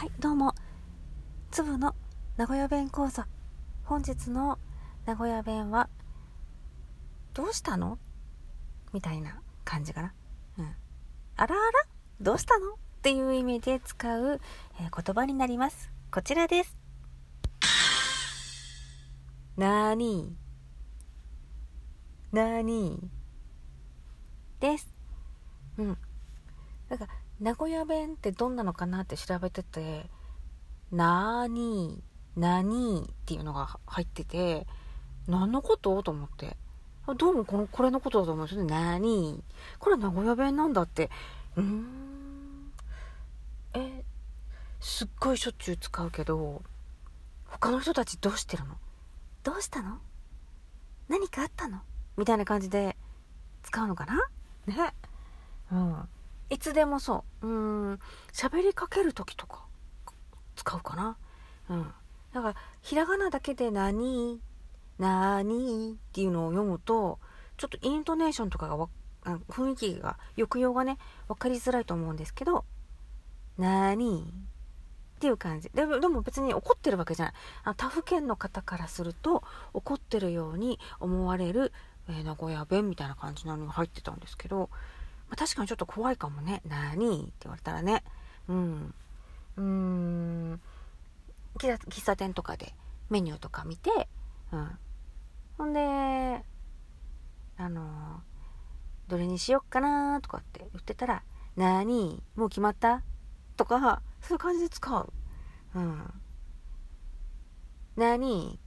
はい、どうも。粒の名古屋弁講座。本日の名古屋弁は、どうしたの？みたいな感じかな。うん。あらあら？どうしたの？っていう意味で使う、えー言葉になります。こちらです。なーになーにです。うん。なんか、名古屋弁ってどんなのかなって調べてて、なーにー、なにーっていうのが入ってて、何のこと？と思って。どうもこの、これのことだと思うんですよね。なにこれ名古屋弁なんだって。うん。え、すっごいしょっちゅう使うけど、他の人たちどうしてるの？どうしたの？何かあったの？みたいな感じで使うのかな？ね。うん。いつでもそう。うん。喋りかけるときとか使うかな。うん。だから、ひらがなだけで何何っていうのを読むと、ちょっとイントネーションとかがわ雰囲気が、抑揚がね、わかりづらいと思うんですけど、何っていう感じ。でもでも別に怒ってるわけじゃない。あ他府県の方からすると、怒ってるように思われる、えー名古屋弁みたいな感じなのが入ってたんですけど、まあ、確かにちょっと怖いかもね。何？って言われたらね。うん。うーん。喫茶店とかでメニューとか見て、うん。ほんで、あのどれにしよっかなとかって言ってたら、なーにもう決まった？とか、そういう感じで使う。うん。なーに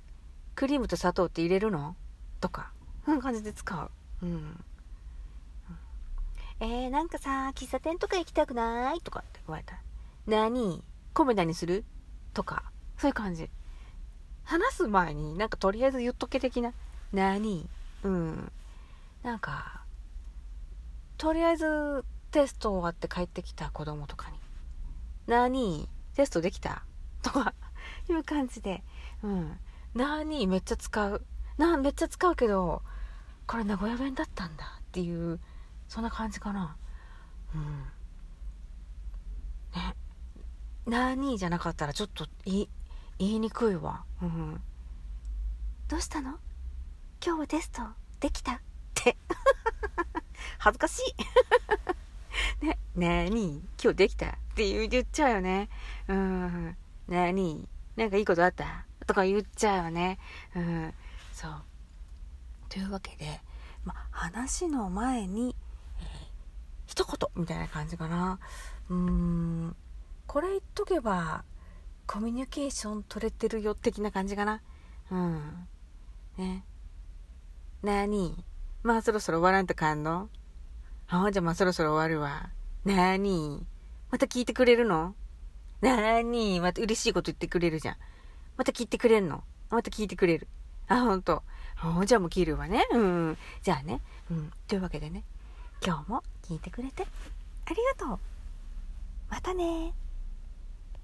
クリームと砂糖って入れるの？とか、そういう感じで使う。うん。えー、なんかさ、喫茶店とか行きたくない？とかって言われた。ら、なに米田にする？とか、そういう感じ。話す前になんかとりあえず言っとけ的な、なにうん。なんか、とりあえずテスト終わって帰ってきた子供とかに、なにテストできた？とか、いう感じで、うん。なにめっちゃ使う。な、めっちゃ使うけど、これ名古屋弁だったんだっていう、そんな感じかな。うん。ね。なにじゃなかったらちょっと言い、言いにくいわ。うん。どうしたの？今日はテストできた？って。恥ずかしい。ね、なに今日できたって言う言っちゃうよね。うん。なになんかいいことあった？とか言っちゃうよね。うん。そう。というわけで、ま、話の前に、えー一言みたいな感じかな。うん。これ言っとけば、コミュニケーション取れてるよ的な感じかな。うん。ね。なに？まあそろそろ終わらんとかんの？あ、じゃあまあそろそろ終わるわ。なに？また聞いてくれるの？なに？また嬉しいこと言ってくれるじゃん。また聞いてくれんの？また聞いてくれる。あ、ほんと。じゃあもう切るわね。うん。じゃあね。うん。というわけでね。今日も聞いてくれてありがとう。またね